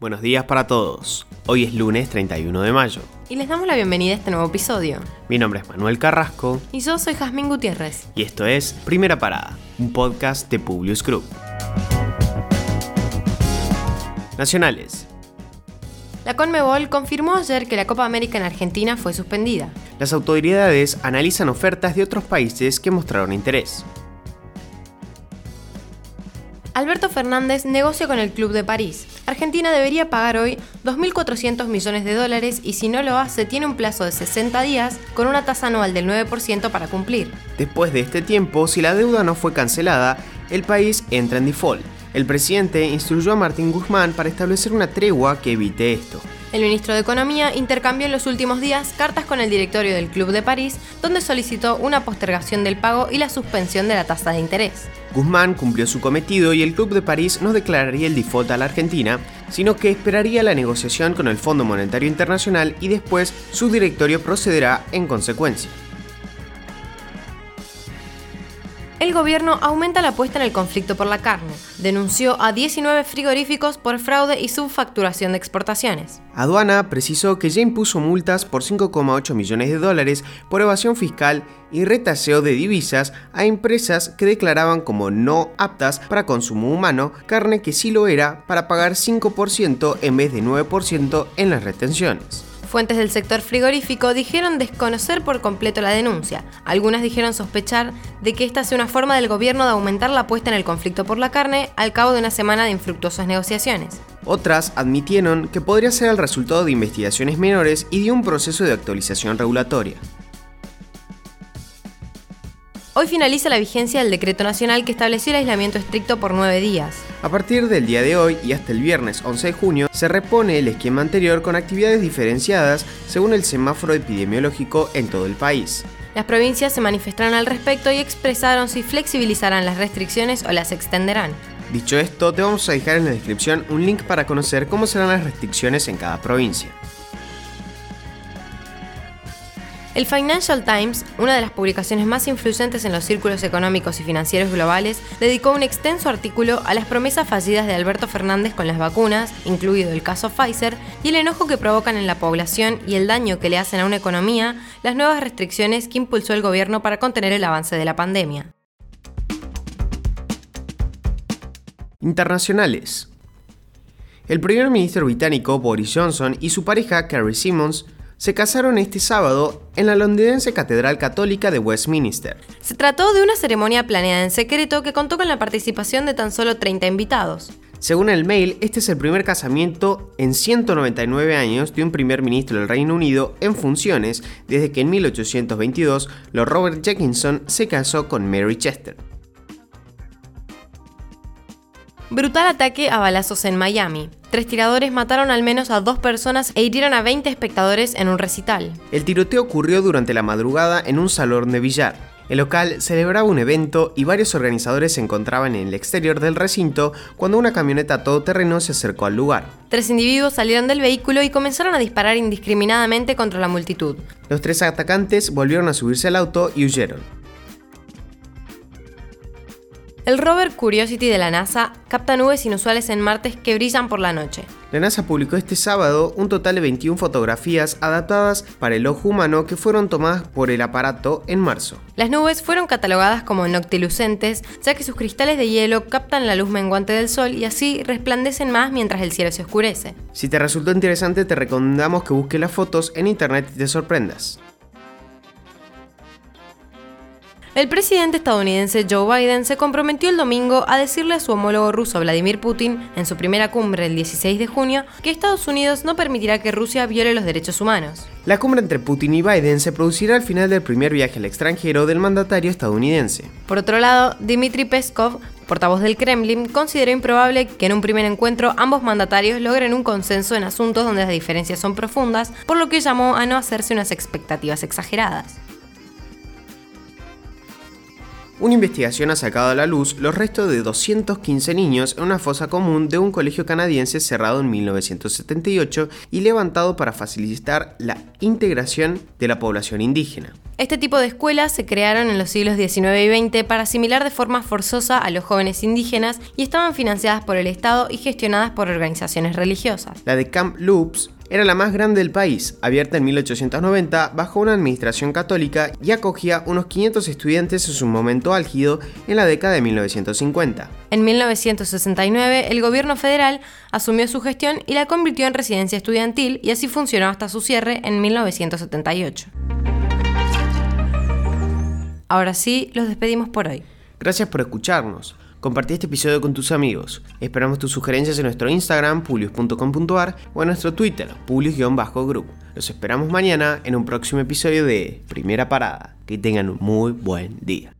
Buenos días para todos. Hoy es lunes 31 de mayo. Y les damos la bienvenida a este nuevo episodio. Mi nombre es Manuel Carrasco. Y yo soy Jazmín Gutiérrez. Y esto es Primera Parada, un podcast de Publius Group. Nacionales. La Conmebol confirmó ayer que la Copa América en Argentina fue suspendida. Las autoridades analizan ofertas de otros países que mostraron interés. Alberto Fernández negocia con el Club de París. Argentina debería pagar hoy 2.400 millones de dólares y si no lo hace tiene un plazo de 60 días con una tasa anual del 9% para cumplir. Después de este tiempo, si la deuda no fue cancelada, el país entra en default. El presidente instruyó a Martín Guzmán para establecer una tregua que evite esto. El ministro de Economía intercambió en los últimos días cartas con el directorio del Club de París, donde solicitó una postergación del pago y la suspensión de la tasa de interés. Guzmán cumplió su cometido y el Club de París no declararía el default a la Argentina, sino que esperaría la negociación con el Fondo Monetario Internacional y después su directorio procederá en consecuencia. El gobierno aumenta la apuesta en el conflicto por la carne. Denunció a 19 frigoríficos por fraude y subfacturación de exportaciones. Aduana precisó que ya impuso multas por 5,8 millones de dólares por evasión fiscal y retaseo de divisas a empresas que declaraban como no aptas para consumo humano carne que sí lo era para pagar 5% en vez de 9% en las retenciones. Fuentes del sector frigorífico dijeron desconocer por completo la denuncia. Algunas dijeron sospechar de que esta sea una forma del gobierno de aumentar la apuesta en el conflicto por la carne al cabo de una semana de infructuosas negociaciones. Otras admitieron que podría ser el resultado de investigaciones menores y de un proceso de actualización regulatoria. Hoy finaliza la vigencia del decreto nacional que estableció el aislamiento estricto por nueve días. A partir del día de hoy y hasta el viernes 11 de junio se repone el esquema anterior con actividades diferenciadas según el semáforo epidemiológico en todo el país. Las provincias se manifestaron al respecto y expresaron si flexibilizarán las restricciones o las extenderán. Dicho esto, te vamos a dejar en la descripción un link para conocer cómo serán las restricciones en cada provincia. El Financial Times, una de las publicaciones más influyentes en los círculos económicos y financieros globales, dedicó un extenso artículo a las promesas fallidas de Alberto Fernández con las vacunas, incluido el caso Pfizer, y el enojo que provocan en la población y el daño que le hacen a una economía las nuevas restricciones que impulsó el gobierno para contener el avance de la pandemia. Internacionales. El primer ministro británico Boris Johnson y su pareja Carrie Simmons se casaron este sábado en la londinense Catedral Católica de Westminster. Se trató de una ceremonia planeada en secreto que contó con la participación de tan solo 30 invitados. Según el mail, este es el primer casamiento en 199 años de un primer ministro del Reino Unido en funciones desde que en 1822 Lord Robert Jenkinson se casó con Mary Chester. Brutal ataque a balazos en Miami. Tres tiradores mataron al menos a dos personas e hirieron a 20 espectadores en un recital. El tiroteo ocurrió durante la madrugada en un salón de billar. El local celebraba un evento y varios organizadores se encontraban en el exterior del recinto cuando una camioneta todoterreno se acercó al lugar. Tres individuos salieron del vehículo y comenzaron a disparar indiscriminadamente contra la multitud. Los tres atacantes volvieron a subirse al auto y huyeron. El rover Curiosity de la NASA capta nubes inusuales en Marte que brillan por la noche. La NASA publicó este sábado un total de 21 fotografías adaptadas para el ojo humano que fueron tomadas por el aparato en marzo. Las nubes fueron catalogadas como noctilucentes, ya que sus cristales de hielo captan la luz menguante del sol y así resplandecen más mientras el cielo se oscurece. Si te resultó interesante, te recomendamos que busques las fotos en internet y te sorprendas. El presidente estadounidense Joe Biden se comprometió el domingo a decirle a su homólogo ruso Vladimir Putin, en su primera cumbre el 16 de junio, que Estados Unidos no permitirá que Rusia viole los derechos humanos. La cumbre entre Putin y Biden se producirá al final del primer viaje al extranjero del mandatario estadounidense. Por otro lado, Dmitry Peskov, portavoz del Kremlin, consideró improbable que en un primer encuentro ambos mandatarios logren un consenso en asuntos donde las diferencias son profundas, por lo que llamó a no hacerse unas expectativas exageradas. Una investigación ha sacado a la luz los restos de 215 niños en una fosa común de un colegio canadiense cerrado en 1978 y levantado para facilitar la integración de la población indígena. Este tipo de escuelas se crearon en los siglos XIX y XX para asimilar de forma forzosa a los jóvenes indígenas y estaban financiadas por el Estado y gestionadas por organizaciones religiosas. La de Camp Loops era la más grande del país, abierta en 1890 bajo una administración católica y acogía unos 500 estudiantes en su momento álgido en la década de 1950. En 1969, el gobierno federal asumió su gestión y la convirtió en residencia estudiantil y así funcionó hasta su cierre en 1978. Ahora sí, los despedimos por hoy. Gracias por escucharnos. Compartí este episodio con tus amigos. Esperamos tus sugerencias en nuestro Instagram, pulius.com.ar o en nuestro Twitter, pulius-group. Los esperamos mañana en un próximo episodio de Primera Parada. Que tengan un muy buen día.